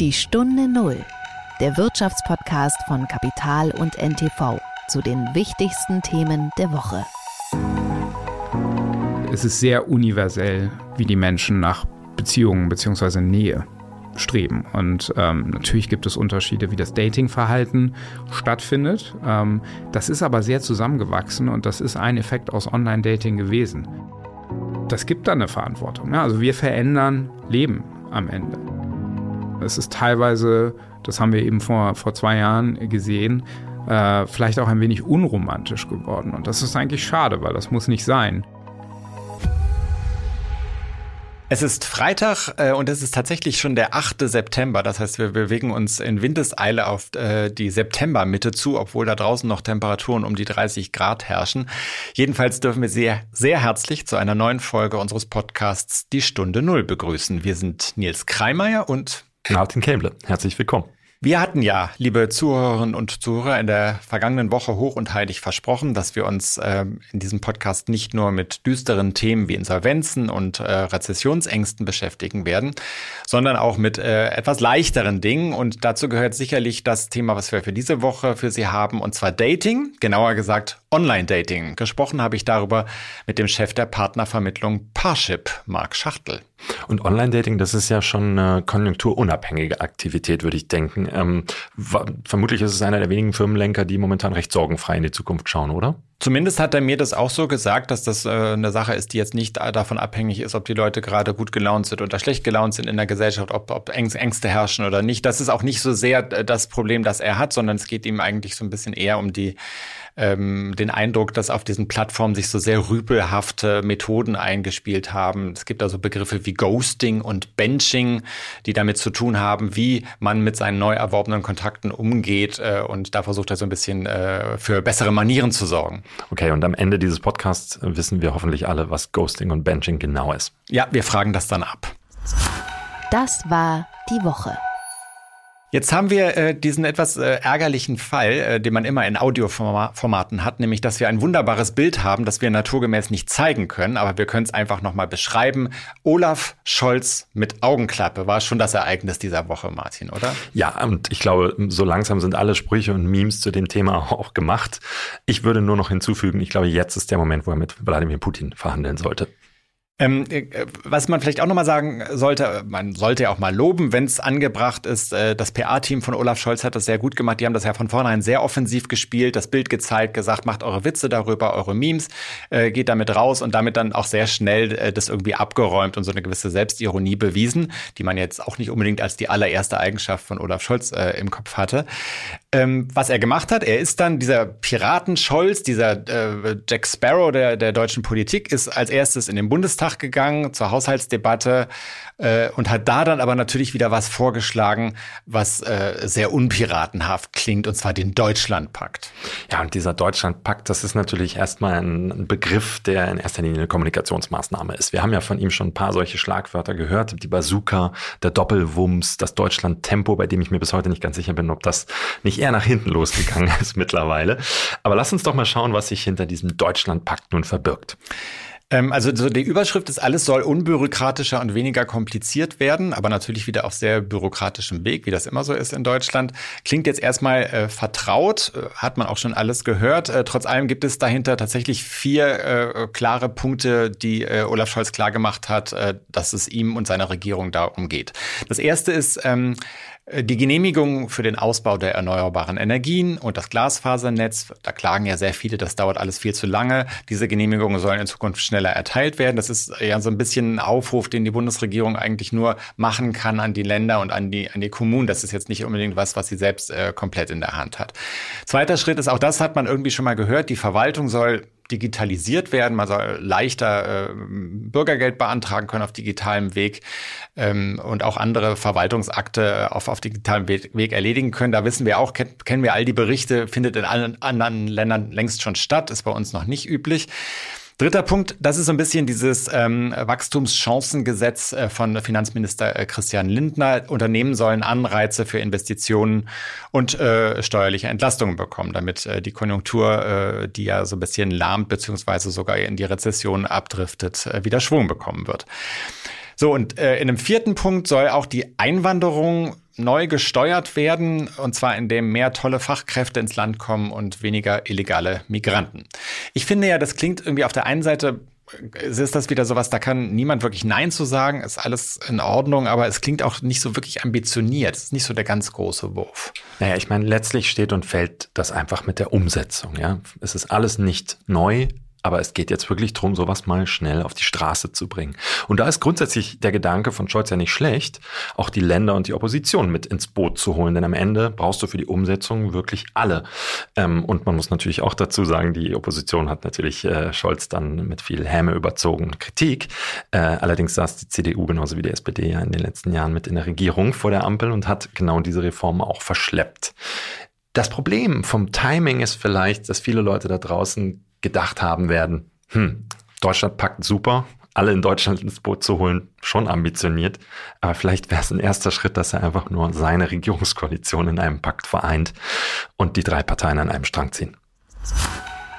Die Stunde Null, der Wirtschaftspodcast von Kapital und NTV zu den wichtigsten Themen der Woche. Es ist sehr universell, wie die Menschen nach Beziehungen bzw. Nähe streben. Und ähm, natürlich gibt es Unterschiede, wie das Datingverhalten stattfindet. Ähm, das ist aber sehr zusammengewachsen und das ist ein Effekt aus Online-Dating gewesen. Das gibt dann eine Verantwortung. Ja? Also wir verändern Leben am Ende. Es ist teilweise, das haben wir eben vor, vor zwei Jahren gesehen, äh, vielleicht auch ein wenig unromantisch geworden. Und das ist eigentlich schade, weil das muss nicht sein. Es ist Freitag äh, und es ist tatsächlich schon der 8. September. Das heißt, wir bewegen uns in Windeseile auf äh, die Septembermitte zu, obwohl da draußen noch Temperaturen um die 30 Grad herrschen. Jedenfalls dürfen wir sehr, sehr herzlich zu einer neuen Folge unseres Podcasts Die Stunde Null begrüßen. Wir sind Nils Kreimeier und Martin Kämble. Herzlich willkommen. Wir hatten ja, liebe Zuhörerinnen und Zuhörer, in der vergangenen Woche hoch und heilig versprochen, dass wir uns äh, in diesem Podcast nicht nur mit düsteren Themen wie Insolvenzen und äh, Rezessionsängsten beschäftigen werden, sondern auch mit äh, etwas leichteren Dingen. Und dazu gehört sicherlich das Thema, was wir für diese Woche für Sie haben, und zwar Dating, genauer gesagt Online-Dating. Gesprochen habe ich darüber mit dem Chef der Partnervermittlung Parship, Marc Schachtel. Und Online-Dating, das ist ja schon eine konjunkturunabhängige Aktivität, würde ich denken. Ähm, vermutlich ist es einer der wenigen Firmenlenker, die momentan recht sorgenfrei in die Zukunft schauen, oder? Zumindest hat er mir das auch so gesagt, dass das äh, eine Sache ist, die jetzt nicht davon abhängig ist, ob die Leute gerade gut gelaunt sind oder schlecht gelaunt sind in der Gesellschaft, ob, ob Ängste herrschen oder nicht. Das ist auch nicht so sehr äh, das Problem, das er hat, sondern es geht ihm eigentlich so ein bisschen eher um die ähm, den Eindruck, dass auf diesen Plattformen sich so sehr rüpelhafte Methoden eingespielt haben. Es gibt also Begriffe wie Ghosting und Benching, die damit zu tun haben, wie man mit seinen neu erworbenen Kontakten umgeht. Äh, und da versucht er so ein bisschen äh, für bessere Manieren zu sorgen. Okay, und am Ende dieses Podcasts wissen wir hoffentlich alle, was Ghosting und Benching genau ist. Ja, wir fragen das dann ab. Das war die Woche. Jetzt haben wir äh, diesen etwas äh, ärgerlichen Fall, äh, den man immer in Audioformaten hat, nämlich, dass wir ein wunderbares Bild haben, das wir naturgemäß nicht zeigen können, aber wir können es einfach nochmal beschreiben. Olaf Scholz mit Augenklappe war schon das Ereignis dieser Woche, Martin, oder? Ja, und ich glaube, so langsam sind alle Sprüche und Memes zu dem Thema auch gemacht. Ich würde nur noch hinzufügen, ich glaube, jetzt ist der Moment, wo er mit Wladimir Putin verhandeln sollte. Ähm, äh, was man vielleicht auch nochmal sagen sollte, man sollte ja auch mal loben, wenn es angebracht ist. Äh, das PA-Team von Olaf Scholz hat das sehr gut gemacht. Die haben das ja von vornherein sehr offensiv gespielt, das Bild gezeigt, gesagt, macht eure Witze darüber, eure Memes, äh, geht damit raus und damit dann auch sehr schnell das irgendwie abgeräumt und so eine gewisse Selbstironie bewiesen, die man jetzt auch nicht unbedingt als die allererste Eigenschaft von Olaf Scholz im Kopf hatte. Ähm, was er gemacht hat, er ist dann dieser Piraten-Scholz, dieser äh, Jack Sparrow der, der deutschen Politik, ist als erstes in den Bundestag gegangen zur Haushaltsdebatte äh, und hat da dann aber natürlich wieder was vorgeschlagen, was äh, sehr unpiratenhaft klingt, und zwar den Deutschlandpakt. Ja, und dieser Deutschlandpakt, das ist natürlich erstmal ein Begriff, der in erster Linie eine Kommunikationsmaßnahme ist. Wir haben ja von ihm schon ein paar solche Schlagwörter gehört, die Bazooka, der Doppelwumms, das Deutschlandtempo, bei dem ich mir bis heute nicht ganz sicher bin, ob das nicht eher nach hinten losgegangen ist mittlerweile. Aber lass uns doch mal schauen, was sich hinter diesem Deutschlandpakt nun verbirgt. Ähm, also so die Überschrift ist, alles soll unbürokratischer und weniger kompliziert werden, aber natürlich wieder auf sehr bürokratischem Weg, wie das immer so ist in Deutschland. Klingt jetzt erstmal äh, vertraut, äh, hat man auch schon alles gehört. Äh, trotz allem gibt es dahinter tatsächlich vier äh, klare Punkte, die äh, Olaf Scholz klargemacht hat, äh, dass es ihm und seiner Regierung darum geht. Das erste ist, ähm, äh, die Genehmigung für den Ausbau der erneuerbaren Energien und das Glasfasernetz, da klagen ja sehr viele, das dauert alles viel zu lange. Diese Genehmigungen sollen in Zukunft schneller erteilt werden. Das ist ja so ein bisschen ein Aufruf, den die Bundesregierung eigentlich nur machen kann an die Länder und an die, an die Kommunen. Das ist jetzt nicht unbedingt was, was sie selbst äh, komplett in der Hand hat. Zweiter Schritt ist, auch das hat man irgendwie schon mal gehört, die Verwaltung soll digitalisiert werden. Man soll leichter äh, Bürgergeld beantragen können auf digitalem Weg ähm, und auch andere Verwaltungsakte auf, auf digitalem Weg, Weg erledigen können. Da wissen wir auch, kenn, kennen wir all die Berichte, findet in allen anderen Ländern längst schon statt, ist bei uns noch nicht üblich. Dritter Punkt, das ist so ein bisschen dieses ähm, Wachstumschancengesetz äh, von Finanzminister äh, Christian Lindner. Unternehmen sollen Anreize für Investitionen und äh, steuerliche Entlastungen bekommen, damit äh, die Konjunktur, äh, die ja so ein bisschen lahmt beziehungsweise sogar in die Rezession abdriftet, äh, wieder Schwung bekommen wird. So, und äh, in einem vierten Punkt soll auch die Einwanderung neu gesteuert werden, und zwar indem mehr tolle Fachkräfte ins Land kommen und weniger illegale Migranten. Ich finde ja, das klingt irgendwie auf der einen Seite ist das wieder sowas, da kann niemand wirklich Nein zu sagen, ist alles in Ordnung, aber es klingt auch nicht so wirklich ambitioniert. Es ist nicht so der ganz große Wurf. Naja, ich meine, letztlich steht und fällt das einfach mit der Umsetzung. Ja, Es ist alles nicht neu, aber es geht jetzt wirklich darum, sowas mal schnell auf die Straße zu bringen. Und da ist grundsätzlich der Gedanke von Scholz ja nicht schlecht, auch die Länder und die Opposition mit ins Boot zu holen. Denn am Ende brauchst du für die Umsetzung wirklich alle. Ähm, und man muss natürlich auch dazu sagen, die Opposition hat natürlich äh, Scholz dann mit viel Häme überzogen Kritik. Äh, allerdings saß die CDU genauso wie die SPD ja in den letzten Jahren mit in der Regierung vor der Ampel und hat genau diese Reform auch verschleppt. Das Problem vom Timing ist vielleicht, dass viele Leute da draußen gedacht haben werden, hm, Deutschland packt super, alle in Deutschland ins Boot zu holen, schon ambitioniert. Aber vielleicht wäre es ein erster Schritt, dass er einfach nur seine Regierungskoalition in einem Pakt vereint und die drei Parteien an einem Strang ziehen.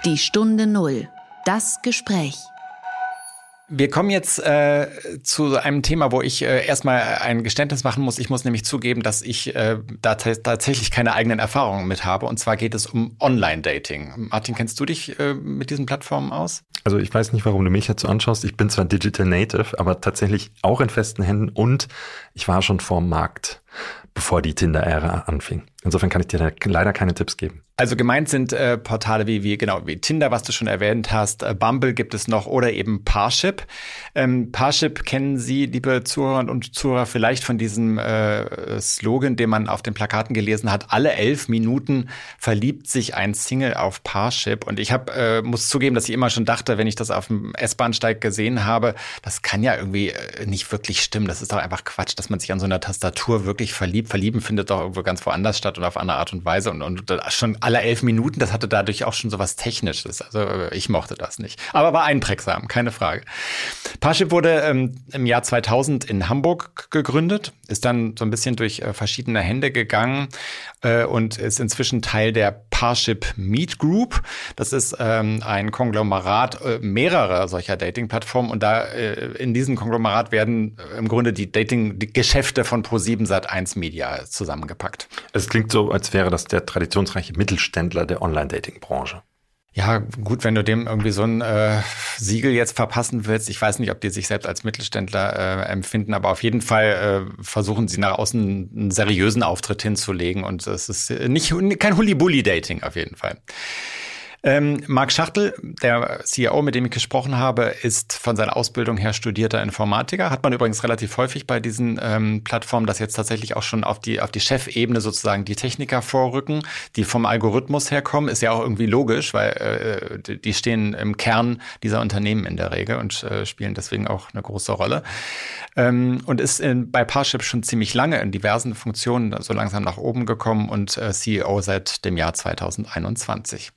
Die Stunde Null. Das Gespräch. Wir kommen jetzt äh, zu einem Thema, wo ich äh, erstmal ein Geständnis machen muss. Ich muss nämlich zugeben, dass ich äh, da tatsächlich keine eigenen Erfahrungen mit habe. Und zwar geht es um Online-Dating. Martin, kennst du dich äh, mit diesen Plattformen aus? Also ich weiß nicht, warum du mich so anschaust. Ich bin zwar Digital Native, aber tatsächlich auch in festen Händen und ich war schon vor dem Markt bevor die Tinder-Ära anfing. Insofern kann ich dir leider keine Tipps geben. Also gemeint sind äh, Portale wie, wie, genau, wie Tinder, was du schon erwähnt hast, äh, Bumble gibt es noch oder eben Parship. Ähm, Parship kennen Sie, liebe Zuhörerinnen und Zuhörer, vielleicht von diesem äh, Slogan, den man auf den Plakaten gelesen hat. Alle elf Minuten verliebt sich ein Single auf Parship. Und ich hab, äh, muss zugeben, dass ich immer schon dachte, wenn ich das auf dem S-Bahnsteig gesehen habe, das kann ja irgendwie äh, nicht wirklich stimmen. Das ist doch einfach Quatsch, dass man sich an so einer Tastatur wirklich verliebt. Verlieben findet doch irgendwo ganz woanders statt und auf andere Art und Weise. Und, und schon alle elf Minuten, das hatte dadurch auch schon so was Technisches. Also äh, ich mochte das nicht. Aber war einprägsam, keine Frage. Parship wurde ähm, im Jahr 2000 in Hamburg gegründet, ist dann so ein bisschen durch äh, verschiedene Hände gegangen äh, und ist inzwischen Teil der Parship Meet Group. Das ist ähm, ein Konglomerat äh, mehrerer solcher Dating-Plattformen und da äh, in diesem Konglomerat werden äh, im Grunde die Dating-Geschäfte von Pro7 Sat1 Media zusammengepackt. Es klingt so, als wäre das der traditionsreiche Mittelständler der Online-Dating-Branche. Ja, gut, wenn du dem irgendwie so ein äh, Siegel jetzt verpassen willst. Ich weiß nicht, ob die sich selbst als Mittelständler äh, empfinden, aber auf jeden Fall äh, versuchen sie nach außen einen seriösen Auftritt hinzulegen und es ist nicht kein Hulli-Bulli-Dating auf jeden Fall. Ähm, Marc Schachtel, der CEO, mit dem ich gesprochen habe, ist von seiner Ausbildung her studierter Informatiker. Hat man übrigens relativ häufig bei diesen ähm, Plattformen, dass jetzt tatsächlich auch schon auf die, auf die Chefebene sozusagen die Techniker vorrücken, die vom Algorithmus herkommen. Ist ja auch irgendwie logisch, weil äh, die stehen im Kern dieser Unternehmen in der Regel und äh, spielen deswegen auch eine große Rolle. Ähm, und ist in, bei Parship schon ziemlich lange in diversen Funktionen so langsam nach oben gekommen und äh, CEO seit dem Jahr 2021.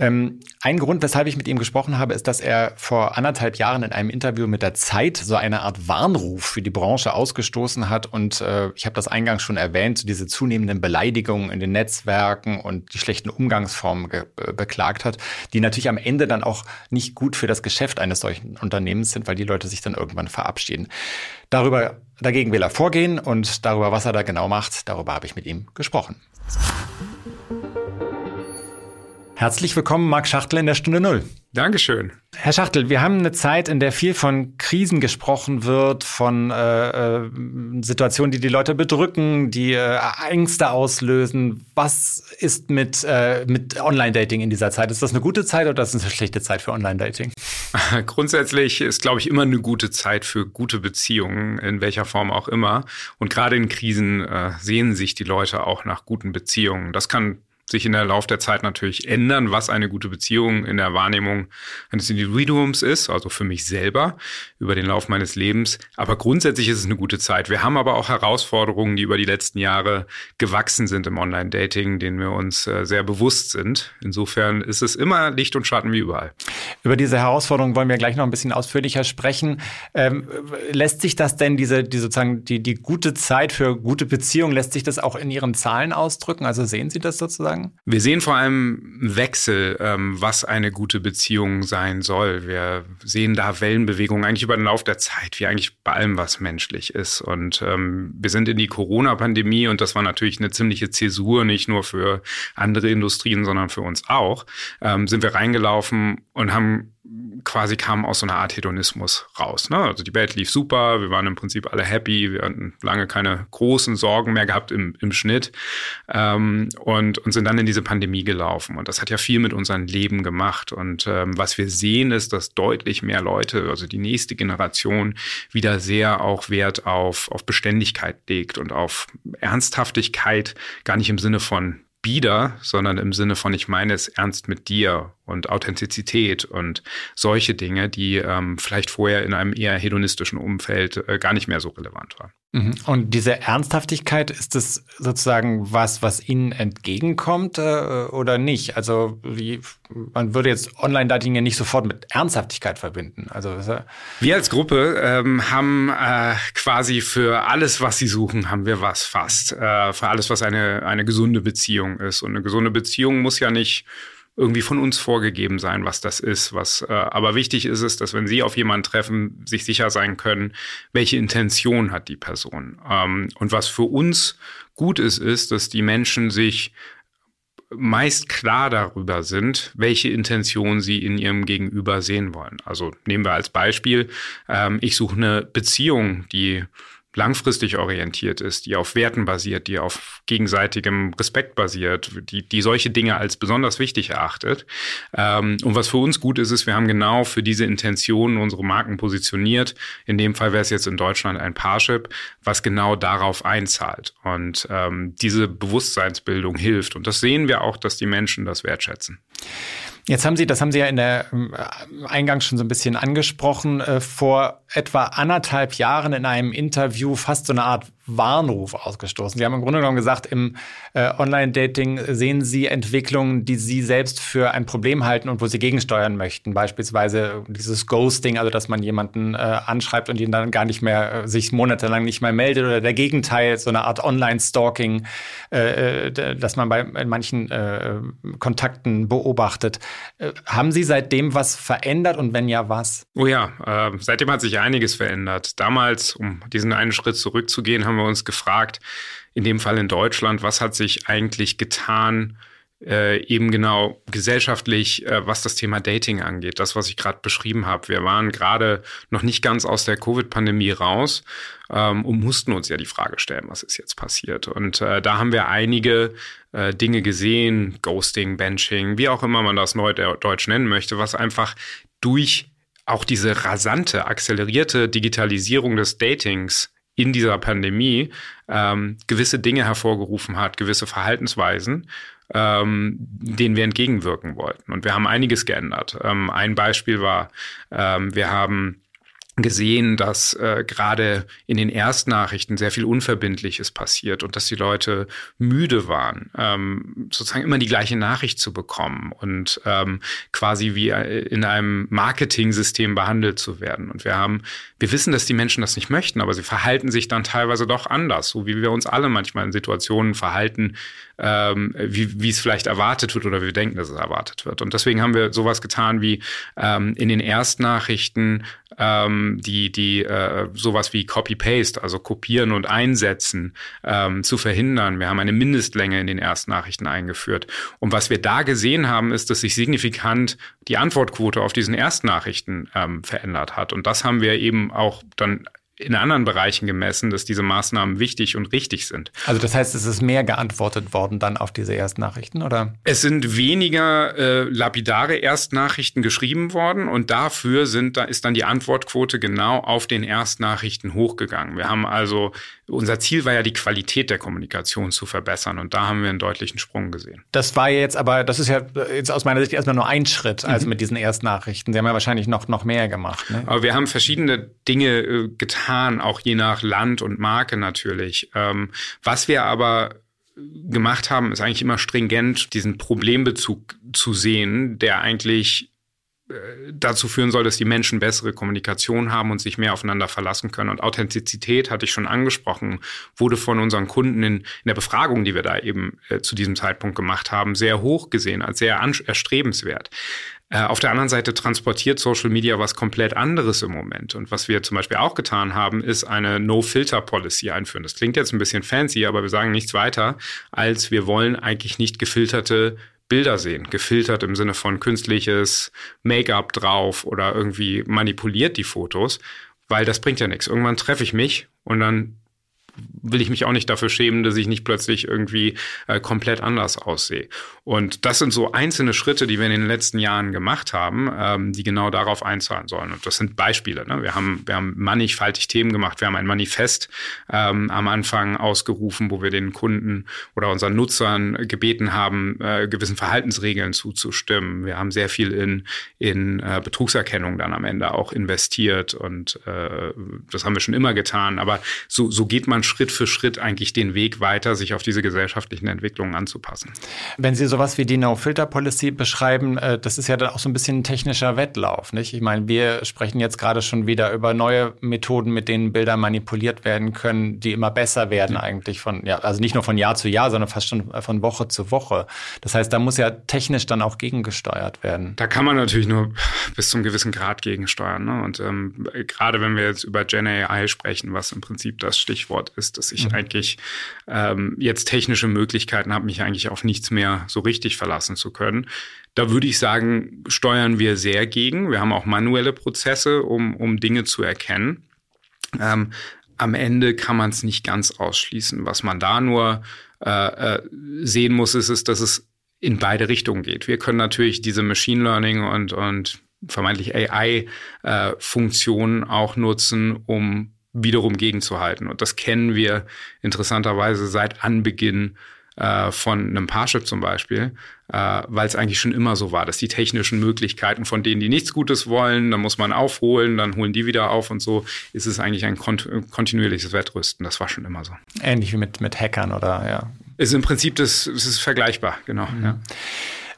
Ähm, ein Grund, weshalb ich mit ihm gesprochen habe, ist, dass er vor anderthalb Jahren in einem Interview mit der Zeit so eine Art Warnruf für die Branche ausgestoßen hat. Und äh, ich habe das eingangs schon erwähnt, so diese zunehmenden Beleidigungen in den Netzwerken und die schlechten Umgangsformen beklagt hat, die natürlich am Ende dann auch nicht gut für das Geschäft eines solchen Unternehmens sind, weil die Leute sich dann irgendwann verabschieden. Darüber, dagegen will er vorgehen und darüber, was er da genau macht, darüber habe ich mit ihm gesprochen. Herzlich willkommen, Marc Schachtel in der Stunde Null. Dankeschön. Herr Schachtel, wir haben eine Zeit, in der viel von Krisen gesprochen wird, von äh, äh, Situationen, die die Leute bedrücken, die äh, Ängste auslösen. Was ist mit, äh, mit Online-Dating in dieser Zeit? Ist das eine gute Zeit oder ist das eine schlechte Zeit für Online-Dating? Grundsätzlich ist, glaube ich, immer eine gute Zeit für gute Beziehungen, in welcher Form auch immer. Und gerade in Krisen äh, sehen sich die Leute auch nach guten Beziehungen. Das kann sich in der Lauf der Zeit natürlich ändern, was eine gute Beziehung in der Wahrnehmung eines Individuums ist, also für mich selber über den Lauf meines Lebens. Aber grundsätzlich ist es eine gute Zeit. Wir haben aber auch Herausforderungen, die über die letzten Jahre gewachsen sind im Online-Dating, denen wir uns äh, sehr bewusst sind. Insofern ist es immer Licht und Schatten wie überall. Über diese Herausforderungen wollen wir gleich noch ein bisschen ausführlicher sprechen. Ähm, lässt sich das denn, diese, die sozusagen die, die gute Zeit für gute Beziehungen, lässt sich das auch in Ihren Zahlen ausdrücken? Also sehen Sie das sozusagen? Sagen? Wir sehen vor allem Wechsel, ähm, was eine gute Beziehung sein soll. Wir sehen da Wellenbewegungen eigentlich über den Lauf der Zeit, wie eigentlich bei allem, was menschlich ist. Und ähm, wir sind in die Corona-Pandemie und das war natürlich eine ziemliche Zäsur, nicht nur für andere Industrien, sondern für uns auch. Ähm, sind wir reingelaufen und haben quasi kamen aus so einer Art Hedonismus raus. Ne? Also die Welt lief super, wir waren im Prinzip alle happy, wir hatten lange keine großen Sorgen mehr gehabt im, im Schnitt ähm, und, und sind dann in diese Pandemie gelaufen. Und das hat ja viel mit unserem Leben gemacht. Und ähm, was wir sehen, ist, dass deutlich mehr Leute, also die nächste Generation, wieder sehr auch Wert auf, auf Beständigkeit legt und auf Ernsthaftigkeit, gar nicht im Sinne von bieder, sondern im Sinne von, ich meine es ernst mit dir und Authentizität und solche Dinge, die ähm, vielleicht vorher in einem eher hedonistischen Umfeld äh, gar nicht mehr so relevant waren. Mhm. Und diese Ernsthaftigkeit, ist es sozusagen was, was Ihnen entgegenkommt äh, oder nicht? Also wie, man würde jetzt Online-Dating ja nicht sofort mit Ernsthaftigkeit verbinden. Also wir als Gruppe ähm, haben äh, quasi für alles, was Sie suchen, haben wir was fast. Äh, für alles, was eine, eine gesunde Beziehung ist. Und eine gesunde Beziehung muss ja nicht irgendwie von uns vorgegeben sein, was das ist. Was äh, aber wichtig ist es, dass wenn Sie auf jemanden treffen, sich sicher sein können, welche Intention hat die Person. Ähm, und was für uns gut ist, ist, dass die Menschen sich meist klar darüber sind, welche Intention sie in ihrem Gegenüber sehen wollen. Also nehmen wir als Beispiel, ähm, ich suche eine Beziehung, die langfristig orientiert ist, die auf Werten basiert, die auf gegenseitigem Respekt basiert, die, die solche Dinge als besonders wichtig erachtet. Ähm, und was für uns gut ist, ist, wir haben genau für diese Intentionen unsere Marken positioniert. In dem Fall wäre es jetzt in Deutschland ein Parship, was genau darauf einzahlt. Und ähm, diese Bewusstseinsbildung hilft. Und das sehen wir auch, dass die Menschen das wertschätzen. Jetzt haben Sie, das haben Sie ja in der äh, Eingang schon so ein bisschen angesprochen, äh, vor etwa anderthalb Jahren in einem Interview fast so eine Art Warnruf ausgestoßen. Sie haben im Grunde genommen gesagt, im äh, Online-Dating sehen Sie Entwicklungen, die Sie selbst für ein Problem halten und wo Sie gegensteuern möchten. Beispielsweise dieses Ghosting, also dass man jemanden äh, anschreibt und ihn dann gar nicht mehr, äh, sich monatelang nicht mehr meldet oder der Gegenteil, so eine Art Online-Stalking, äh, äh dass man bei manchen äh, Kontakten beobachtet. haben Sie seitdem was verändert und wenn ja, was? Oh ja, seitdem hat sich einiges verändert. Damals, um diesen einen Schritt zurückzugehen, haben wir uns gefragt, in dem Fall in Deutschland, was hat sich eigentlich getan, äh, eben genau gesellschaftlich, äh, was das Thema Dating angeht, das, was ich gerade beschrieben habe. Wir waren gerade noch nicht ganz aus der Covid-Pandemie raus ähm, und mussten uns ja die Frage stellen, was ist jetzt passiert. Und äh, da haben wir einige äh, Dinge gesehen, Ghosting, Benching, wie auch immer man das neu deutsch nennen möchte, was einfach durch auch diese rasante, akzelerierte Digitalisierung des Datings in dieser Pandemie ähm, gewisse Dinge hervorgerufen hat, gewisse Verhaltensweisen, ähm, denen wir entgegenwirken wollten. Und wir haben einiges geändert. Ähm, ein Beispiel war, ähm, wir haben gesehen, dass äh, gerade in den Erstnachrichten sehr viel Unverbindliches passiert und dass die Leute müde waren, ähm, sozusagen immer die gleiche Nachricht zu bekommen und ähm, quasi wie äh, in einem Marketing-System behandelt zu werden. Und wir haben, wir wissen, dass die Menschen das nicht möchten, aber sie verhalten sich dann teilweise doch anders, so wie wir uns alle manchmal in Situationen verhalten, ähm, wie, wie es vielleicht erwartet wird oder wir denken, dass es erwartet wird. Und deswegen haben wir sowas getan wie ähm, in den Erstnachrichten ähm, die, die äh, sowas wie Copy-Paste, also kopieren und einsetzen, ähm, zu verhindern. Wir haben eine Mindestlänge in den Erstnachrichten eingeführt. Und was wir da gesehen haben, ist, dass sich signifikant die Antwortquote auf diesen Erstnachrichten ähm, verändert hat. Und das haben wir eben auch dann in anderen Bereichen gemessen, dass diese Maßnahmen wichtig und richtig sind. Also das heißt, es ist mehr geantwortet worden dann auf diese Erstnachrichten, oder? Es sind weniger äh, lapidare Erstnachrichten geschrieben worden und dafür sind, da ist dann die Antwortquote genau auf den Erstnachrichten hochgegangen. Wir haben also, unser Ziel war ja die Qualität der Kommunikation zu verbessern und da haben wir einen deutlichen Sprung gesehen. Das war jetzt aber, das ist ja jetzt aus meiner Sicht erstmal nur ein Schritt, also mhm. mit diesen Erstnachrichten. Sie haben ja wahrscheinlich noch, noch mehr gemacht. Ne? Aber wir haben verschiedene Dinge äh, getan auch je nach Land und Marke natürlich. Ähm, was wir aber gemacht haben, ist eigentlich immer stringent diesen Problembezug zu sehen, der eigentlich dazu führen soll, dass die Menschen bessere Kommunikation haben und sich mehr aufeinander verlassen können. Und Authentizität, hatte ich schon angesprochen, wurde von unseren Kunden in, in der Befragung, die wir da eben äh, zu diesem Zeitpunkt gemacht haben, sehr hoch gesehen, als sehr erstrebenswert. Äh, auf der anderen Seite transportiert Social Media was komplett anderes im Moment. Und was wir zum Beispiel auch getan haben, ist eine No-Filter-Policy einführen. Das klingt jetzt ein bisschen fancy, aber wir sagen nichts weiter, als wir wollen eigentlich nicht gefilterte Bilder sehen. Gefiltert im Sinne von künstliches Make-up drauf oder irgendwie manipuliert die Fotos, weil das bringt ja nichts. Irgendwann treffe ich mich und dann will ich mich auch nicht dafür schämen, dass ich nicht plötzlich irgendwie äh, komplett anders aussehe. Und das sind so einzelne Schritte, die wir in den letzten Jahren gemacht haben, ähm, die genau darauf einzahlen sollen. Und das sind Beispiele. Ne? Wir, haben, wir haben mannigfaltig Themen gemacht. Wir haben ein Manifest ähm, am Anfang ausgerufen, wo wir den Kunden oder unseren Nutzern gebeten haben, äh, gewissen Verhaltensregeln zuzustimmen. Wir haben sehr viel in, in äh, Betrugserkennung dann am Ende auch investiert und äh, das haben wir schon immer getan. Aber so, so geht man Schritt für Schritt eigentlich den Weg weiter, sich auf diese gesellschaftlichen Entwicklungen anzupassen. Wenn Sie sowas wie die No-Filter-Policy beschreiben, äh, das ist ja dann auch so ein bisschen ein technischer Wettlauf, nicht? Ich meine, wir sprechen jetzt gerade schon wieder über neue Methoden, mit denen Bilder manipuliert werden können, die immer besser werden mhm. eigentlich von, ja, also nicht nur von Jahr zu Jahr, sondern fast schon von Woche zu Woche. Das heißt, da muss ja technisch dann auch gegengesteuert werden. Da kann man natürlich nur bis zum gewissen Grad gegensteuern. Ne? Und ähm, gerade wenn wir jetzt über Gen AI sprechen, was im Prinzip das Stichwort ist, dass ich mhm. eigentlich ähm, jetzt technische Möglichkeiten habe, mich eigentlich auf nichts mehr so richtig verlassen zu können. Da würde ich sagen, steuern wir sehr gegen. Wir haben auch manuelle Prozesse, um, um Dinge zu erkennen. Ähm, am Ende kann man es nicht ganz ausschließen. Was man da nur äh, äh, sehen muss, ist, ist, dass es in beide Richtungen geht. Wir können natürlich diese Machine Learning und, und vermeintlich AI-Funktionen äh, auch nutzen, um wiederum gegenzuhalten. Und das kennen wir interessanterweise seit Anbeginn äh, von einem Parship zum Beispiel, äh, weil es eigentlich schon immer so war, dass die technischen Möglichkeiten von denen, die nichts Gutes wollen, dann muss man aufholen, dann holen die wieder auf und so ist es eigentlich ein kont kontinuierliches Wettrüsten. Das war schon immer so. Ähnlich wie mit, mit Hackern oder ja. Ist im Prinzip das, es ist vergleichbar, genau. Mhm. Ja.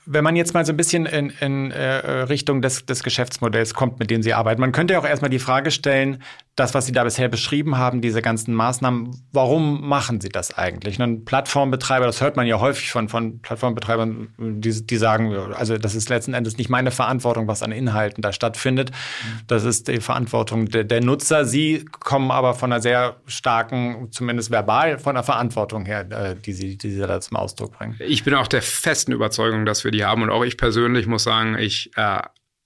Wenn man jetzt mal so ein bisschen in, in äh, Richtung des, des Geschäftsmodells kommt, mit dem Sie arbeiten, man könnte ja auch erstmal die Frage stellen, das, was Sie da bisher beschrieben haben, diese ganzen Maßnahmen, warum machen Sie das eigentlich? Ein Plattformbetreiber, das hört man ja häufig von, von Plattformbetreibern, die, die sagen, also das ist letzten Endes nicht meine Verantwortung, was an Inhalten da stattfindet. Das ist die Verantwortung der, der Nutzer. Sie kommen aber von einer sehr starken, zumindest verbal, von der Verantwortung her, äh, die Sie, die Sie da zum Ausdruck bringen. Ich bin auch der festen Überzeugung, dass wir die haben. Und auch ich persönlich muss sagen, ich äh,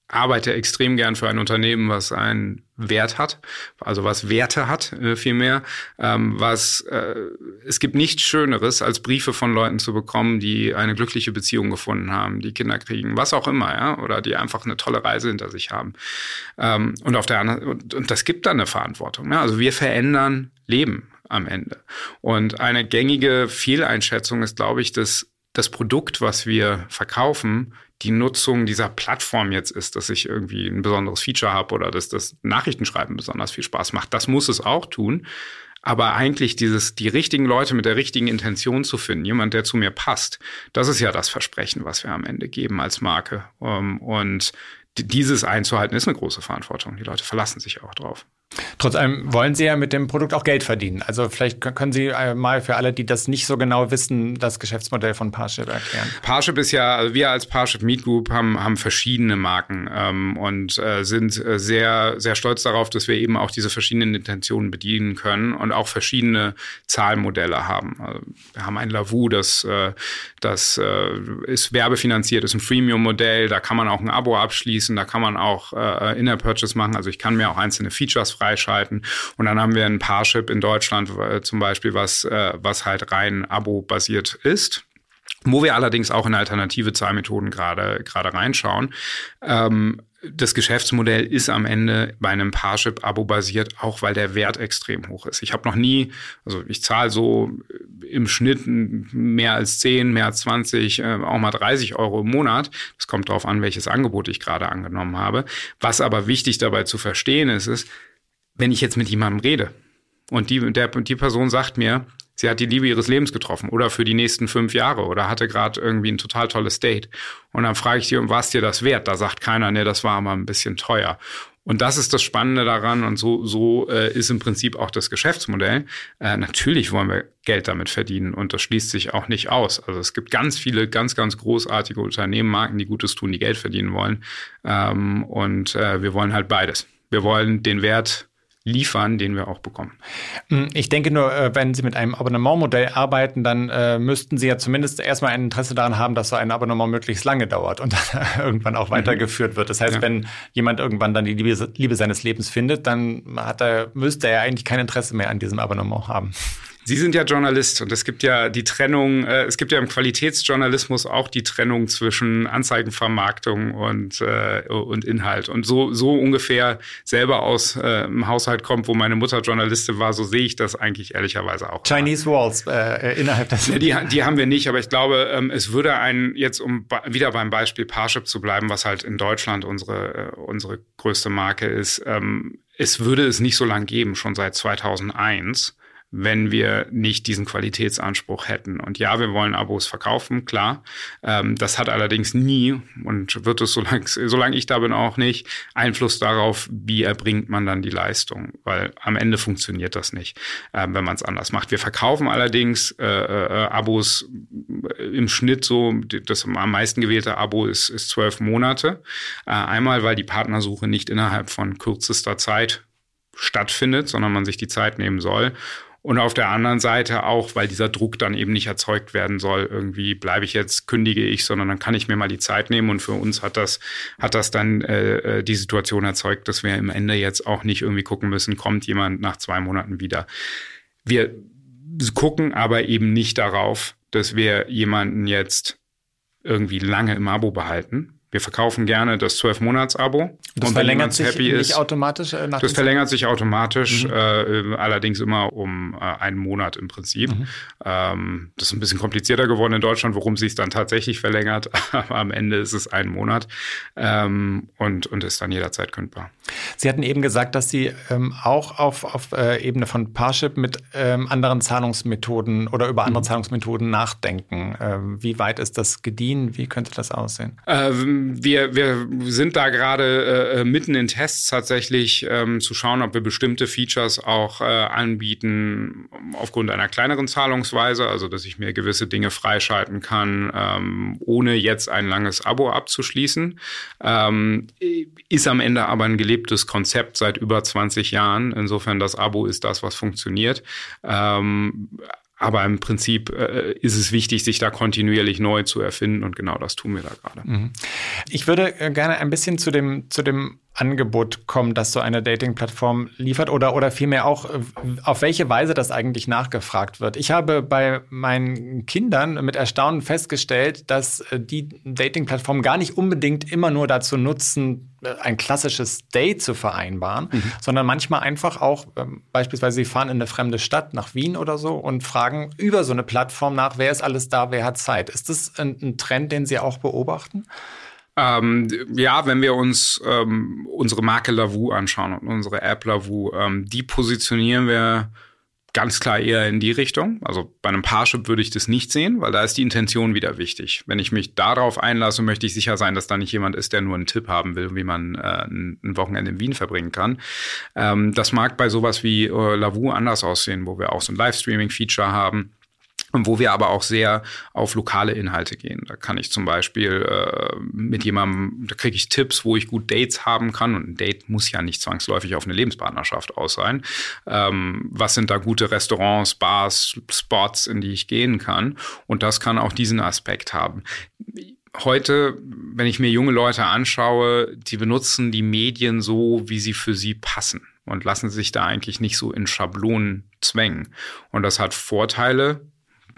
arbeite extrem gern für ein Unternehmen, was einen Wert hat, also was Werte hat äh, vielmehr. Ähm, was äh, es gibt nichts Schöneres, als Briefe von Leuten zu bekommen, die eine glückliche Beziehung gefunden haben, die Kinder kriegen, was auch immer, ja, oder die einfach eine tolle Reise hinter sich haben. Ähm, und auf der anderen und, und das gibt dann eine Verantwortung. Ne? Also wir verändern Leben am Ende. Und eine gängige Fehleinschätzung ist, glaube ich, dass das Produkt, was wir verkaufen, die Nutzung dieser Plattform jetzt ist, dass ich irgendwie ein besonderes Feature habe oder dass das Nachrichtenschreiben besonders viel Spaß macht. Das muss es auch tun. Aber eigentlich dieses, die richtigen Leute mit der richtigen Intention zu finden, jemand, der zu mir passt, das ist ja das Versprechen, was wir am Ende geben als Marke. Ähm, und dieses einzuhalten, ist eine große Verantwortung. Die Leute verlassen sich auch drauf. Trotz allem wollen Sie ja mit dem Produkt auch Geld verdienen. Also vielleicht können Sie äh, mal für alle, die das nicht so genau wissen, das Geschäftsmodell von Parship erklären. Parship ist ja, also wir als Parship Meet Group haben, haben verschiedene Marken ähm, und äh, sind äh, sehr, sehr stolz darauf, dass wir eben auch diese verschiedenen Intentionen bedienen können und auch verschiedene Zahlmodelle haben. Also wir haben ein Lavu, das, äh, das äh, ist werbefinanziert, ist ein Freemium-Modell, da kann man auch ein Abo abschließen, da kann man auch äh, Inner-Purchase machen. Also ich kann mir auch einzelne Features freischalten. Und dann haben wir ein Parship in Deutschland äh, zum Beispiel, was, äh, was halt rein Abo-basiert ist wo wir allerdings auch in alternative Zahlmethoden gerade gerade reinschauen. Ähm, das Geschäftsmodell ist am Ende bei einem Parship-Abo basiert, auch weil der Wert extrem hoch ist. Ich habe noch nie, also ich zahle so im Schnitt mehr als 10, mehr als 20, äh, auch mal 30 Euro im Monat. Das kommt darauf an, welches Angebot ich gerade angenommen habe. Was aber wichtig dabei zu verstehen ist, ist, wenn ich jetzt mit jemandem rede und die, der, die Person sagt mir, Sie hat die Liebe ihres Lebens getroffen oder für die nächsten fünf Jahre oder hatte gerade irgendwie ein total tolles Date. Und dann frage ich sie, um was dir das wert? Da sagt keiner, nee, das war aber ein bisschen teuer. Und das ist das Spannende daran und so, so äh, ist im Prinzip auch das Geschäftsmodell. Äh, natürlich wollen wir Geld damit verdienen und das schließt sich auch nicht aus. Also es gibt ganz viele ganz, ganz großartige Unternehmen, Marken, die Gutes tun, die Geld verdienen wollen. Ähm, und äh, wir wollen halt beides. Wir wollen den Wert liefern, den wir auch bekommen. Hm, ich denke nur, äh, wenn Sie mit einem Abonnementmodell arbeiten, dann äh, müssten Sie ja zumindest erstmal ein Interesse daran haben, dass so ein Abonnement möglichst lange dauert und dann irgendwann auch weitergeführt wird. Das heißt, ja. wenn jemand irgendwann dann die Liebe, Liebe seines Lebens findet, dann hat er, müsste er eigentlich kein Interesse mehr an diesem Abonnement haben. Sie sind ja Journalist und es gibt ja die Trennung, äh, es gibt ja im Qualitätsjournalismus auch die Trennung zwischen Anzeigenvermarktung und, äh, und Inhalt. Und so, so ungefähr selber aus äh, einem Haushalt kommt, wo meine Mutter Journalistin war, so sehe ich das eigentlich ehrlicherweise auch. Chinese mal. Walls äh, innerhalb des. Ja, die, die haben wir nicht, aber ich glaube, ähm, es würde ein, jetzt um wieder beim Beispiel Parship zu bleiben, was halt in Deutschland unsere, äh, unsere größte Marke ist, ähm, es würde es nicht so lang geben, schon seit 2001 wenn wir nicht diesen Qualitätsanspruch hätten. Und ja, wir wollen Abos verkaufen, klar. Ähm, das hat allerdings nie und wird es, solange, solange ich da bin, auch nicht, Einfluss darauf, wie erbringt man dann die Leistung. Weil am Ende funktioniert das nicht, äh, wenn man es anders macht. Wir verkaufen allerdings äh, äh, Abos im Schnitt so, das am meisten gewählte Abo ist, ist zwölf Monate. Äh, einmal, weil die Partnersuche nicht innerhalb von kürzester Zeit stattfindet, sondern man sich die Zeit nehmen soll. Und auf der anderen Seite auch, weil dieser Druck dann eben nicht erzeugt werden soll, irgendwie bleibe ich jetzt, kündige ich, sondern dann kann ich mir mal die Zeit nehmen. Und für uns hat das, hat das dann äh, äh die Situation erzeugt, dass wir im Ende jetzt auch nicht irgendwie gucken müssen, kommt jemand nach zwei Monaten wieder. Wir gucken aber eben nicht darauf, dass wir jemanden jetzt irgendwie lange im Abo behalten, wir verkaufen gerne das 12-Monats-Abo. Das verlängert sich happy ist, automatisch? Äh, nach das verlängert sich automatisch, mhm. äh, allerdings immer um äh, einen Monat im Prinzip. Mhm. Ähm, das ist ein bisschen komplizierter geworden in Deutschland, worum sich dann tatsächlich verlängert. Aber am Ende ist es ein Monat ähm, und, und ist dann jederzeit kündbar. Sie hatten eben gesagt, dass Sie ähm, auch auf, auf äh, Ebene von Parship mit ähm, anderen Zahlungsmethoden oder über andere mhm. Zahlungsmethoden nachdenken. Ähm, wie weit ist das gediehen? Wie könnte das aussehen? Ähm, wir, wir sind da gerade äh, mitten in Tests tatsächlich ähm, zu schauen, ob wir bestimmte Features auch äh, anbieten aufgrund einer kleineren Zahlungsweise, also dass ich mir gewisse Dinge freischalten kann, ähm, ohne jetzt ein langes Abo abzuschließen. Ähm, ist am Ende aber ein gelebtes Konzept seit über 20 Jahren. Insofern das Abo ist das, was funktioniert. Aber im Prinzip äh, ist es wichtig, sich da kontinuierlich neu zu erfinden und genau das tun wir da gerade. Mhm. Ich würde äh, gerne ein bisschen zu dem, zu dem Angebot kommen, das so eine Dating-Plattform liefert oder, oder vielmehr auch, auf welche Weise das eigentlich nachgefragt wird. Ich habe bei meinen Kindern mit Erstaunen festgestellt, dass äh, die Dating-Plattformen gar nicht unbedingt immer nur dazu nutzen, äh, ein klassisches Date zu vereinbaren, mhm. sondern manchmal einfach auch, ähm, beispielsweise sie fahren in eine fremde Stadt, nach Wien oder so und fragen über so eine Plattform nach, wer ist alles da, wer hat Zeit. Ist das ein, ein Trend, den Sie auch beobachten? Ähm, ja, wenn wir uns ähm, unsere Marke Lavu anschauen und unsere App Lavu, ähm, die positionieren wir ganz klar eher in die Richtung. Also bei einem Parship würde ich das nicht sehen, weil da ist die Intention wieder wichtig. Wenn ich mich darauf einlasse, möchte ich sicher sein, dass da nicht jemand ist, der nur einen Tipp haben will, wie man äh, ein Wochenende in Wien verbringen kann. Ähm, das mag bei sowas wie äh, Lavu anders aussehen, wo wir auch so ein Livestreaming-Feature haben wo wir aber auch sehr auf lokale Inhalte gehen. Da kann ich zum Beispiel äh, mit jemandem, da kriege ich Tipps, wo ich gut Dates haben kann. Und ein Date muss ja nicht zwangsläufig auf eine Lebenspartnerschaft aus sein. Ähm, was sind da gute Restaurants, Bars, Spots, in die ich gehen kann? Und das kann auch diesen Aspekt haben heute, wenn ich mir junge Leute anschaue, die benutzen die Medien so, wie sie für sie passen und lassen sich da eigentlich nicht so in Schablonen zwängen. Und das hat Vorteile,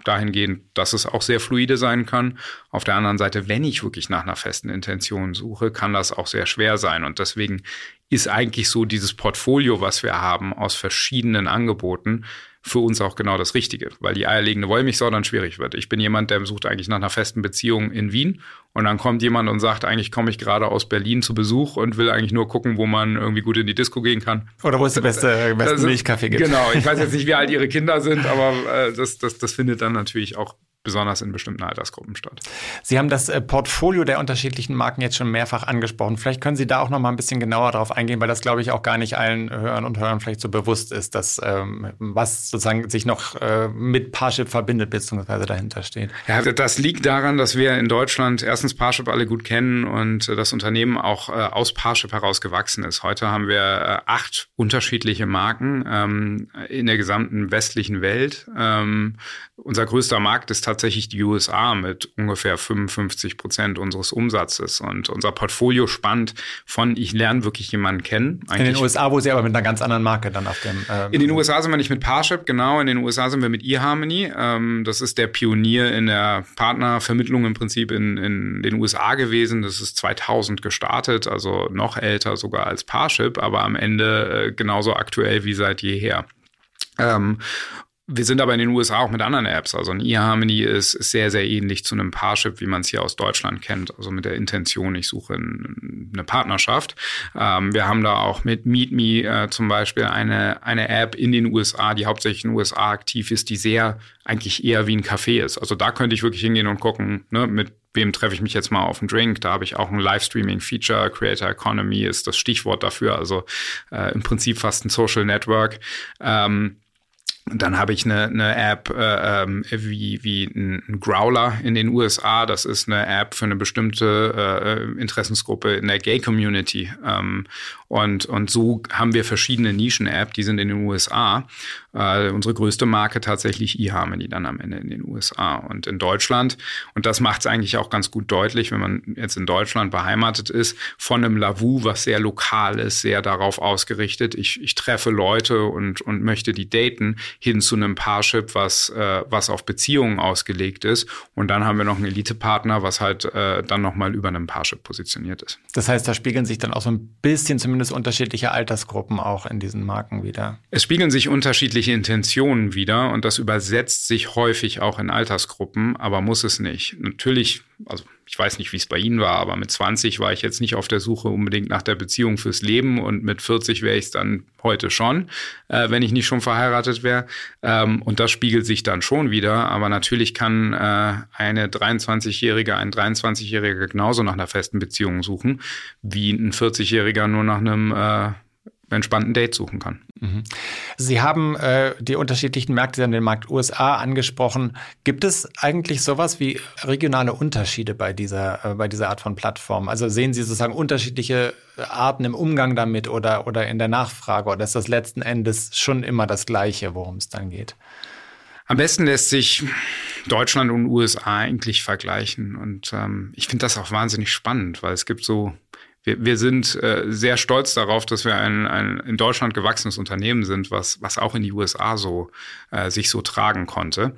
dahingehend, dass es auch sehr fluide sein kann. Auf der anderen Seite, wenn ich wirklich nach einer festen Intention suche, kann das auch sehr schwer sein. Und deswegen ist eigentlich so dieses Portfolio, was wir haben aus verschiedenen Angeboten, für uns auch genau das Richtige, weil die eierlegende Wollmilchsau dann schwierig wird. Ich bin jemand, der sucht eigentlich nach einer festen Beziehung in Wien und dann kommt jemand und sagt, eigentlich komme ich gerade aus Berlin zu Besuch und will eigentlich nur gucken, wo man irgendwie gut in die Disco gehen kann. Oder wo es den beste, besten Milchkaffee gibt. Genau, ich weiß jetzt nicht, wie alt ihre Kinder sind, aber äh, das, das, das findet dann natürlich auch besonders in bestimmten Altersgruppen statt. Sie haben das äh, Portfolio der unterschiedlichen Marken jetzt schon mehrfach angesprochen. Vielleicht können Sie da auch noch mal ein bisschen genauer darauf eingehen, weil das, glaube ich, auch gar nicht allen Hörern und Hörern vielleicht so bewusst ist, dass ähm, was sozusagen sich noch äh, mit Parship verbindet, beziehungsweise dahinter steht. Ja, das liegt daran, dass wir in Deutschland erstens Parship alle gut kennen und äh, das Unternehmen auch äh, aus Parship heraus gewachsen ist. Heute haben wir äh, acht unterschiedliche Marken ähm, in der gesamten westlichen Welt. Ähm, unser größter Markt ist tatsächlich die USA mit ungefähr 55 Prozent unseres Umsatzes. Und unser Portfolio spannt von, ich lerne wirklich jemanden kennen. in den USA, wo sie aber mit einer ganz anderen Marke dann auf dem. Ähm in den USA sind wir nicht mit Parship, genau. In den USA sind wir mit eHarmony. Ähm, das ist der Pionier in der Partnervermittlung im Prinzip in, in den USA gewesen. Das ist 2000 gestartet, also noch älter sogar als Parship, aber am Ende äh, genauso aktuell wie seit jeher. Ähm, wir sind aber in den USA auch mit anderen Apps. Also ein eHarmony ist, ist sehr, sehr ähnlich zu einem Parship, wie man es hier aus Deutschland kennt. Also mit der Intention, ich suche eine Partnerschaft. Ähm, wir haben da auch mit MeetMe äh, zum Beispiel eine, eine App in den USA, die hauptsächlich in den USA aktiv ist, die sehr eigentlich eher wie ein Café ist. Also da könnte ich wirklich hingehen und gucken, ne, mit wem treffe ich mich jetzt mal auf einen Drink. Da habe ich auch ein Livestreaming-Feature. Creator Economy ist das Stichwort dafür. Also äh, im Prinzip fast ein Social Network. Ähm, dann habe ich eine, eine App äh, ähm, wie, wie ein Growler in den USA. Das ist eine App für eine bestimmte äh, Interessensgruppe in der Gay-Community. Ähm, und, und so haben wir verschiedene Nischen-App, die sind in den USA. Äh, unsere größte Marke tatsächlich eHarmony dann am Ende in den USA. Und in Deutschland, und das macht es eigentlich auch ganz gut deutlich, wenn man jetzt in Deutschland beheimatet ist, von einem Lavu, was sehr lokal ist, sehr darauf ausgerichtet. Ich, ich treffe Leute und, und möchte die daten, hin zu einem Parship, was, äh, was auf Beziehungen ausgelegt ist. Und dann haben wir noch einen Elite-Partner, was halt äh, dann nochmal über einem Parship positioniert ist. Das heißt, da spiegeln sich dann auch so ein bisschen zumindest zumindest unterschiedliche Altersgruppen auch in diesen Marken wieder. Es spiegeln sich unterschiedliche Intentionen wieder und das übersetzt sich häufig auch in Altersgruppen, aber muss es nicht. Natürlich, also ich weiß nicht, wie es bei Ihnen war, aber mit 20 war ich jetzt nicht auf der Suche unbedingt nach der Beziehung fürs Leben und mit 40 wäre ich es dann heute schon, äh, wenn ich nicht schon verheiratet wäre. Ähm, und das spiegelt sich dann schon wieder. Aber natürlich kann äh, eine 23-Jährige, ein 23-Jähriger genauso nach einer festen Beziehung suchen, wie ein 40-Jähriger nur nach einem äh, entspannten Date suchen kann. Mhm. Sie haben äh, die unterschiedlichen Märkte in den Markt USA angesprochen. Gibt es eigentlich sowas wie regionale Unterschiede bei dieser, äh, bei dieser Art von Plattform? Also sehen Sie sozusagen unterschiedliche Arten im Umgang damit oder, oder in der Nachfrage oder ist das letzten Endes schon immer das Gleiche, worum es dann geht? Am besten lässt sich Deutschland und USA eigentlich vergleichen. Und ähm, ich finde das auch wahnsinnig spannend, weil es gibt so wir, wir sind äh, sehr stolz darauf, dass wir ein, ein in Deutschland gewachsenes Unternehmen sind, was, was auch in die USA so äh, sich so tragen konnte.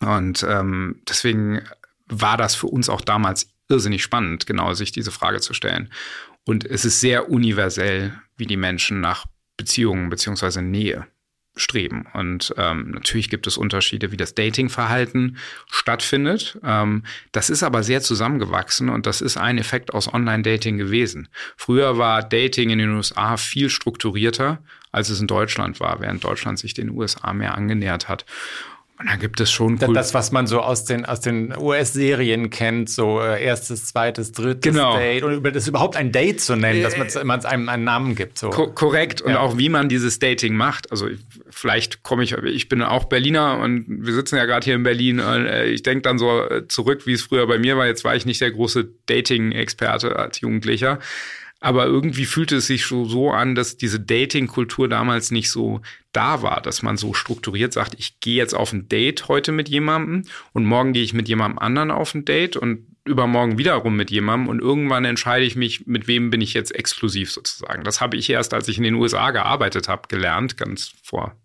Und ähm, deswegen war das für uns auch damals irrsinnig spannend, genau sich diese Frage zu stellen. Und es ist sehr universell, wie die Menschen nach Beziehungen beziehungsweise Nähe streben. Und ähm, natürlich gibt es Unterschiede, wie das Datingverhalten stattfindet. Ähm, das ist aber sehr zusammengewachsen und das ist ein Effekt aus Online-Dating gewesen. Früher war Dating in den USA viel strukturierter, als es in Deutschland war, während Deutschland sich den USA mehr angenähert hat. Und da gibt es schon cool das, was man so aus den aus den US-Serien kennt, so äh, erstes, zweites, drittes genau. Date und über das überhaupt ein Date zu nennen, dass man es einem einen Namen gibt. So. Ko korrekt und ja. auch wie man dieses Dating macht. Also vielleicht komme ich, ich bin auch Berliner und wir sitzen ja gerade hier in Berlin. Und, äh, ich denke dann so äh, zurück, wie es früher bei mir war. Jetzt war ich nicht der große Dating-Experte als Jugendlicher. Aber irgendwie fühlte es sich schon so an, dass diese Dating-Kultur damals nicht so da war, dass man so strukturiert sagt, ich gehe jetzt auf ein Date heute mit jemandem und morgen gehe ich mit jemandem anderen auf ein Date und übermorgen wiederum mit jemandem und irgendwann entscheide ich mich, mit wem bin ich jetzt exklusiv sozusagen. Das habe ich erst, als ich in den USA gearbeitet habe, gelernt, ganz vor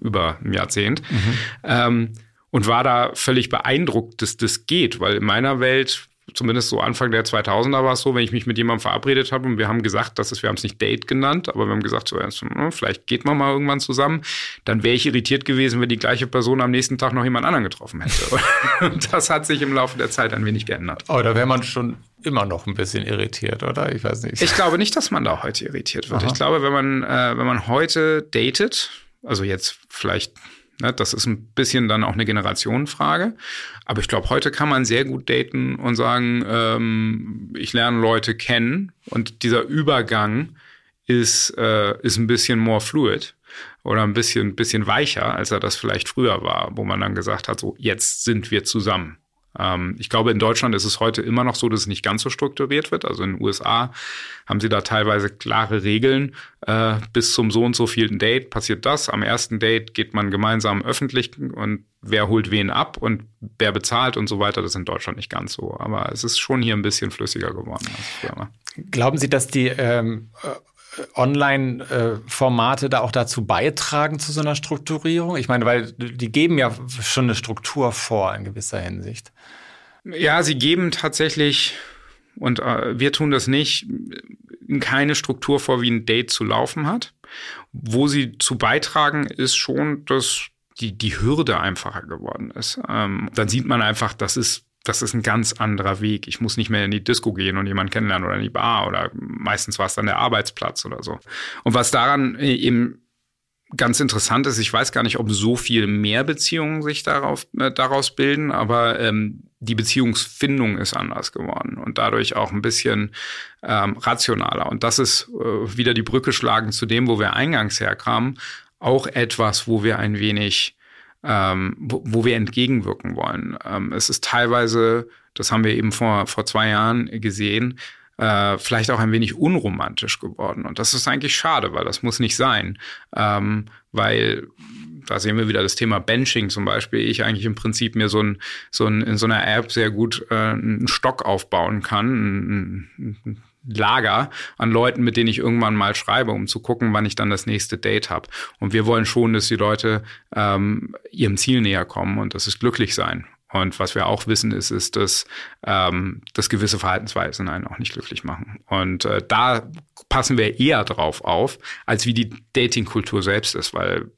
über einem Jahrzehnt. Mhm. Ähm, und war da völlig beeindruckt, dass das geht, weil in meiner Welt zumindest so Anfang der 2000er war es so, wenn ich mich mit jemandem verabredet habe und wir haben gesagt, dass es, wir haben es nicht Date genannt, aber wir haben gesagt, so, hm, vielleicht geht man mal irgendwann zusammen, dann wäre ich irritiert gewesen, wenn die gleiche Person am nächsten Tag noch jemand anderen getroffen hätte. und das hat sich im Laufe der Zeit ein wenig geändert. Oh, da wäre man schon immer noch ein bisschen irritiert, oder? Ich weiß nicht. Ich glaube nicht, dass man da heute irritiert wird. Aha. Ich glaube, wenn man, äh, wenn man heute datet, also jetzt vielleicht Ne, das ist ein bisschen dann auch eine Generationenfrage. Aber ich glaube, heute kann man sehr gut daten und sagen, ähm, ich lerne Leute kennen und dieser Übergang ist, äh, ist ein bisschen more fluid oder ein bisschen, bisschen weicher, als er das vielleicht früher war, wo man dann gesagt hat, so jetzt sind wir zusammen. Ähm, ich glaube, in Deutschland ist es heute immer noch so, dass es nicht ganz so strukturiert wird. Also in den USA haben sie da teilweise klare Regeln. Äh, bis zum so und so vielen Date passiert das. Am ersten Date geht man gemeinsam öffentlich und wer holt wen ab und wer bezahlt und so weiter. Das ist in Deutschland nicht ganz so. Aber es ist schon hier ein bisschen flüssiger geworden früher. Glauben Sie, dass die ähm, Online-Formate da auch dazu beitragen zu so einer Strukturierung? Ich meine, weil die geben ja schon eine Struktur vor in gewisser Hinsicht. Ja, sie geben tatsächlich, und äh, wir tun das nicht, keine Struktur vor, wie ein Date zu laufen hat. Wo sie zu beitragen, ist schon, dass die, die Hürde einfacher geworden ist. Ähm, dann sieht man einfach, das ist das ist ein ganz anderer Weg. Ich muss nicht mehr in die Disco gehen und jemanden kennenlernen oder in die Bar oder meistens war es dann der Arbeitsplatz oder so. Und was daran äh, eben ganz interessant ist, ich weiß gar nicht, ob so viel mehr Beziehungen sich darauf, äh, daraus bilden, aber ähm, die Beziehungsfindung ist anders geworden und dadurch auch ein bisschen ähm, rationaler. Und das ist äh, wieder die Brücke schlagen zu dem, wo wir eingangs herkamen, auch etwas, wo wir ein wenig ähm, wo, wo, wir entgegenwirken wollen. Ähm, es ist teilweise, das haben wir eben vor, vor zwei Jahren gesehen, äh, vielleicht auch ein wenig unromantisch geworden. Und das ist eigentlich schade, weil das muss nicht sein. Ähm, weil da sehen wir wieder das Thema Benching zum Beispiel, ich eigentlich im Prinzip mir so, ein, so ein, in so einer App sehr gut äh, einen Stock aufbauen kann, ein, ein, Lager an Leuten, mit denen ich irgendwann mal schreibe, um zu gucken, wann ich dann das nächste Date habe. Und wir wollen schon, dass die Leute ähm, ihrem Ziel näher kommen und das ist glücklich sein. Und was wir auch wissen, ist, ist, dass, ähm, dass gewisse Verhaltensweisen einen auch nicht glücklich machen. Und äh, da passen wir eher drauf auf, als wie die Datingkultur selbst ist, weil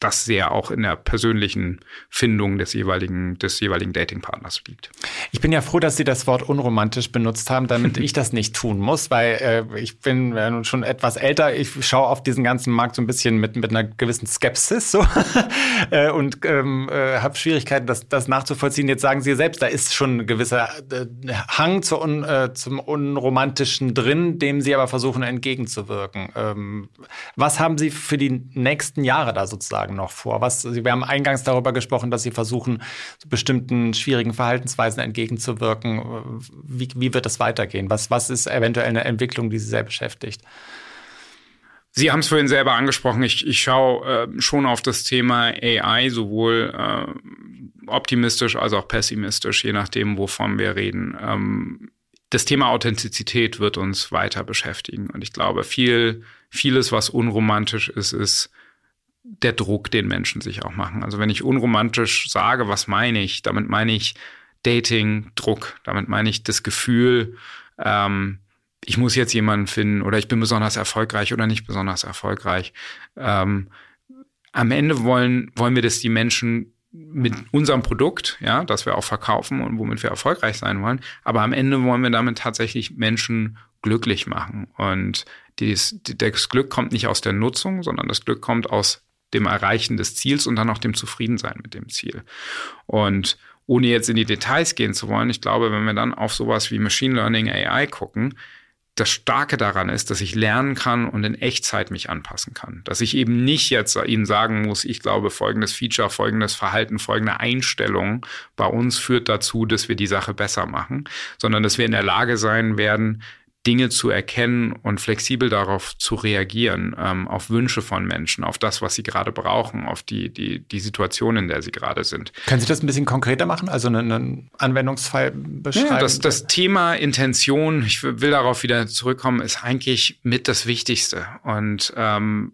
das sehr auch in der persönlichen Findung des jeweiligen, des jeweiligen Datingpartners liegt. Ich bin ja froh, dass Sie das Wort unromantisch benutzt haben, damit ich das nicht tun muss, weil äh, ich bin ja nun schon etwas älter. Ich schaue auf diesen ganzen Markt so ein bisschen mit, mit einer gewissen Skepsis so äh, und ähm, äh, habe Schwierigkeiten, das, das nachzuvollziehen. Jetzt sagen Sie selbst, da ist schon ein gewisser äh, Hang zu un, äh, zum Unromantischen drin, dem Sie aber versuchen entgegenzuwirken. Ähm, was haben Sie für die nächsten Jahre da sozusagen? Sozusagen noch vor? Was, wir haben eingangs darüber gesprochen, dass Sie versuchen, bestimmten schwierigen Verhaltensweisen entgegenzuwirken. Wie, wie wird das weitergehen? Was, was ist eventuell eine Entwicklung, die Sie sehr beschäftigt? Sie haben es vorhin selber angesprochen. Ich, ich schaue äh, schon auf das Thema AI sowohl äh, optimistisch als auch pessimistisch, je nachdem, wovon wir reden. Ähm, das Thema Authentizität wird uns weiter beschäftigen. Und ich glaube, viel, vieles, was unromantisch ist, ist der Druck, den Menschen sich auch machen. Also wenn ich unromantisch sage, was meine ich? Damit meine ich Dating, Druck. Damit meine ich das Gefühl, ähm, ich muss jetzt jemanden finden oder ich bin besonders erfolgreich oder nicht besonders erfolgreich. Ähm, am Ende wollen, wollen wir, dass die Menschen mit unserem Produkt, ja, das wir auch verkaufen und womit wir erfolgreich sein wollen, aber am Ende wollen wir damit tatsächlich Menschen glücklich machen. Und dies, das Glück kommt nicht aus der Nutzung, sondern das Glück kommt aus dem Erreichen des Ziels und dann auch dem Zufriedensein mit dem Ziel. Und ohne jetzt in die Details gehen zu wollen, ich glaube, wenn wir dann auf sowas wie Machine Learning AI gucken, das Starke daran ist, dass ich lernen kann und in Echtzeit mich anpassen kann. Dass ich eben nicht jetzt Ihnen sagen muss, ich glaube, folgendes Feature, folgendes Verhalten, folgende Einstellung bei uns führt dazu, dass wir die Sache besser machen, sondern dass wir in der Lage sein werden, Dinge zu erkennen und flexibel darauf zu reagieren, ähm, auf Wünsche von Menschen, auf das, was sie gerade brauchen, auf die, die, die Situation, in der sie gerade sind. Können Sie das ein bisschen konkreter machen, also einen, einen Anwendungsfall beschreiben? Ja, das, das Thema Intention, ich will darauf wieder zurückkommen, ist eigentlich mit das Wichtigste. Und ähm,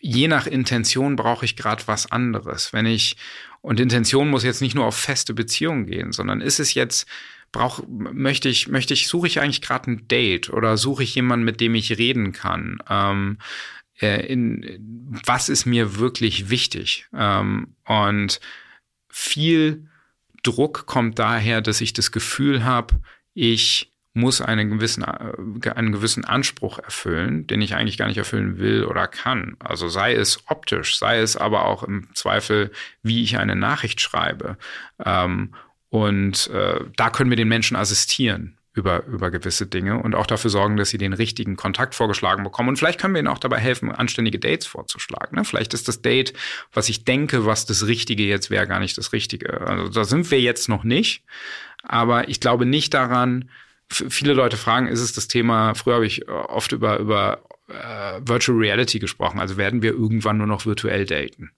je nach Intention brauche ich gerade was anderes. Wenn ich, und Intention muss jetzt nicht nur auf feste Beziehungen gehen, sondern ist es jetzt brauche, möchte ich, möchte ich, suche ich eigentlich gerade ein Date oder suche ich jemanden, mit dem ich reden kann? Ähm, äh, in, was ist mir wirklich wichtig? Ähm, und viel Druck kommt daher, dass ich das Gefühl habe, ich muss einen gewissen, äh, einen gewissen Anspruch erfüllen, den ich eigentlich gar nicht erfüllen will oder kann. Also sei es optisch, sei es aber auch im Zweifel, wie ich eine Nachricht schreibe. Ähm, und äh, da können wir den Menschen assistieren über, über gewisse Dinge und auch dafür sorgen, dass sie den richtigen Kontakt vorgeschlagen bekommen. Und vielleicht können wir ihnen auch dabei helfen, anständige Dates vorzuschlagen. Ne? Vielleicht ist das Date, was ich denke, was das Richtige jetzt wäre, gar nicht das Richtige. Also da sind wir jetzt noch nicht. Aber ich glaube nicht daran, viele Leute fragen, ist es das Thema, früher habe ich äh, oft über, über äh, Virtual Reality gesprochen, also werden wir irgendwann nur noch virtuell daten.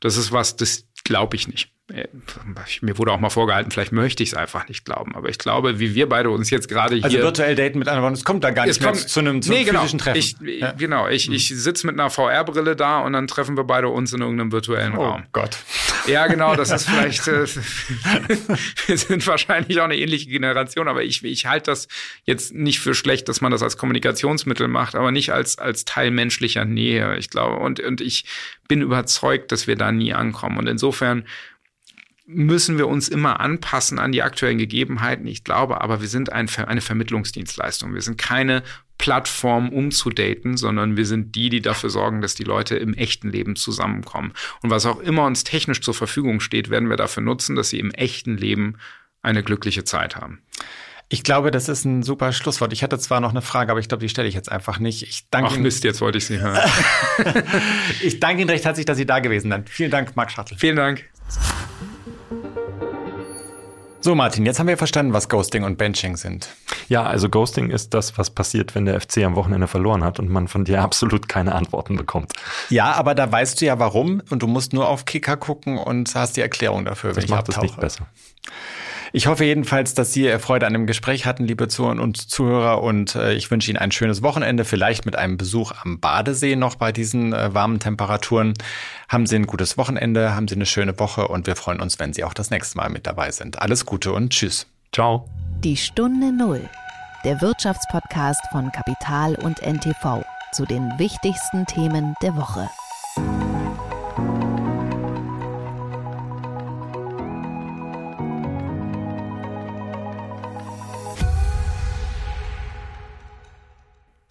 Das ist was, das glaube ich nicht. Mir wurde auch mal vorgehalten, vielleicht möchte ich es einfach nicht glauben. Aber ich glaube, wie wir beide uns jetzt gerade also hier. Also virtuell daten mit anderen es kommt da gar nicht kommt, mehr zu einem, zu nee, genau. physischen Treffen. Ich, ja. Genau, ich, ich sitze mit einer VR-Brille da und dann treffen wir beide uns in irgendeinem virtuellen oh Raum. Oh Gott. Ja, genau, das ist vielleicht, äh, wir sind wahrscheinlich auch eine ähnliche Generation, aber ich, ich halte das jetzt nicht für schlecht, dass man das als Kommunikationsmittel macht, aber nicht als, als Teil menschlicher Nähe. Ich glaube, und, und ich bin überzeugt, dass wir da nie ankommen. Und insofern müssen wir uns immer anpassen an die aktuellen Gegebenheiten. Ich glaube aber, wir sind ein, eine Vermittlungsdienstleistung. Wir sind keine Plattform, um zu daten, sondern wir sind die, die dafür sorgen, dass die Leute im echten Leben zusammenkommen. Und was auch immer uns technisch zur Verfügung steht, werden wir dafür nutzen, dass sie im echten Leben eine glückliche Zeit haben. Ich glaube, das ist ein super Schlusswort. Ich hatte zwar noch eine Frage, aber ich glaube, die stelle ich jetzt einfach nicht. Ich danke Ach Mist, jetzt wollte ich sie hören. ich danke Ihnen recht herzlich, dass Sie da gewesen sind. Vielen Dank, Marc Schattel. Vielen Dank. So, Martin, jetzt haben wir verstanden, was Ghosting und Benching sind. Ja, also Ghosting ist das, was passiert, wenn der FC am Wochenende verloren hat und man von dir absolut keine Antworten bekommt. Ja, aber da weißt du ja warum und du musst nur auf Kicker gucken und hast die Erklärung dafür, das wenn ich macht es nicht besser. Ich hoffe jedenfalls, dass Sie Freude an dem Gespräch hatten, liebe Zuhörer und Zuhörer. Und äh, ich wünsche Ihnen ein schönes Wochenende, vielleicht mit einem Besuch am Badesee noch bei diesen äh, warmen Temperaturen. Haben Sie ein gutes Wochenende, haben Sie eine schöne Woche und wir freuen uns, wenn Sie auch das nächste Mal mit dabei sind. Alles Gute und Tschüss. Ciao. Die Stunde Null. Der Wirtschaftspodcast von Kapital und NTV zu den wichtigsten Themen der Woche.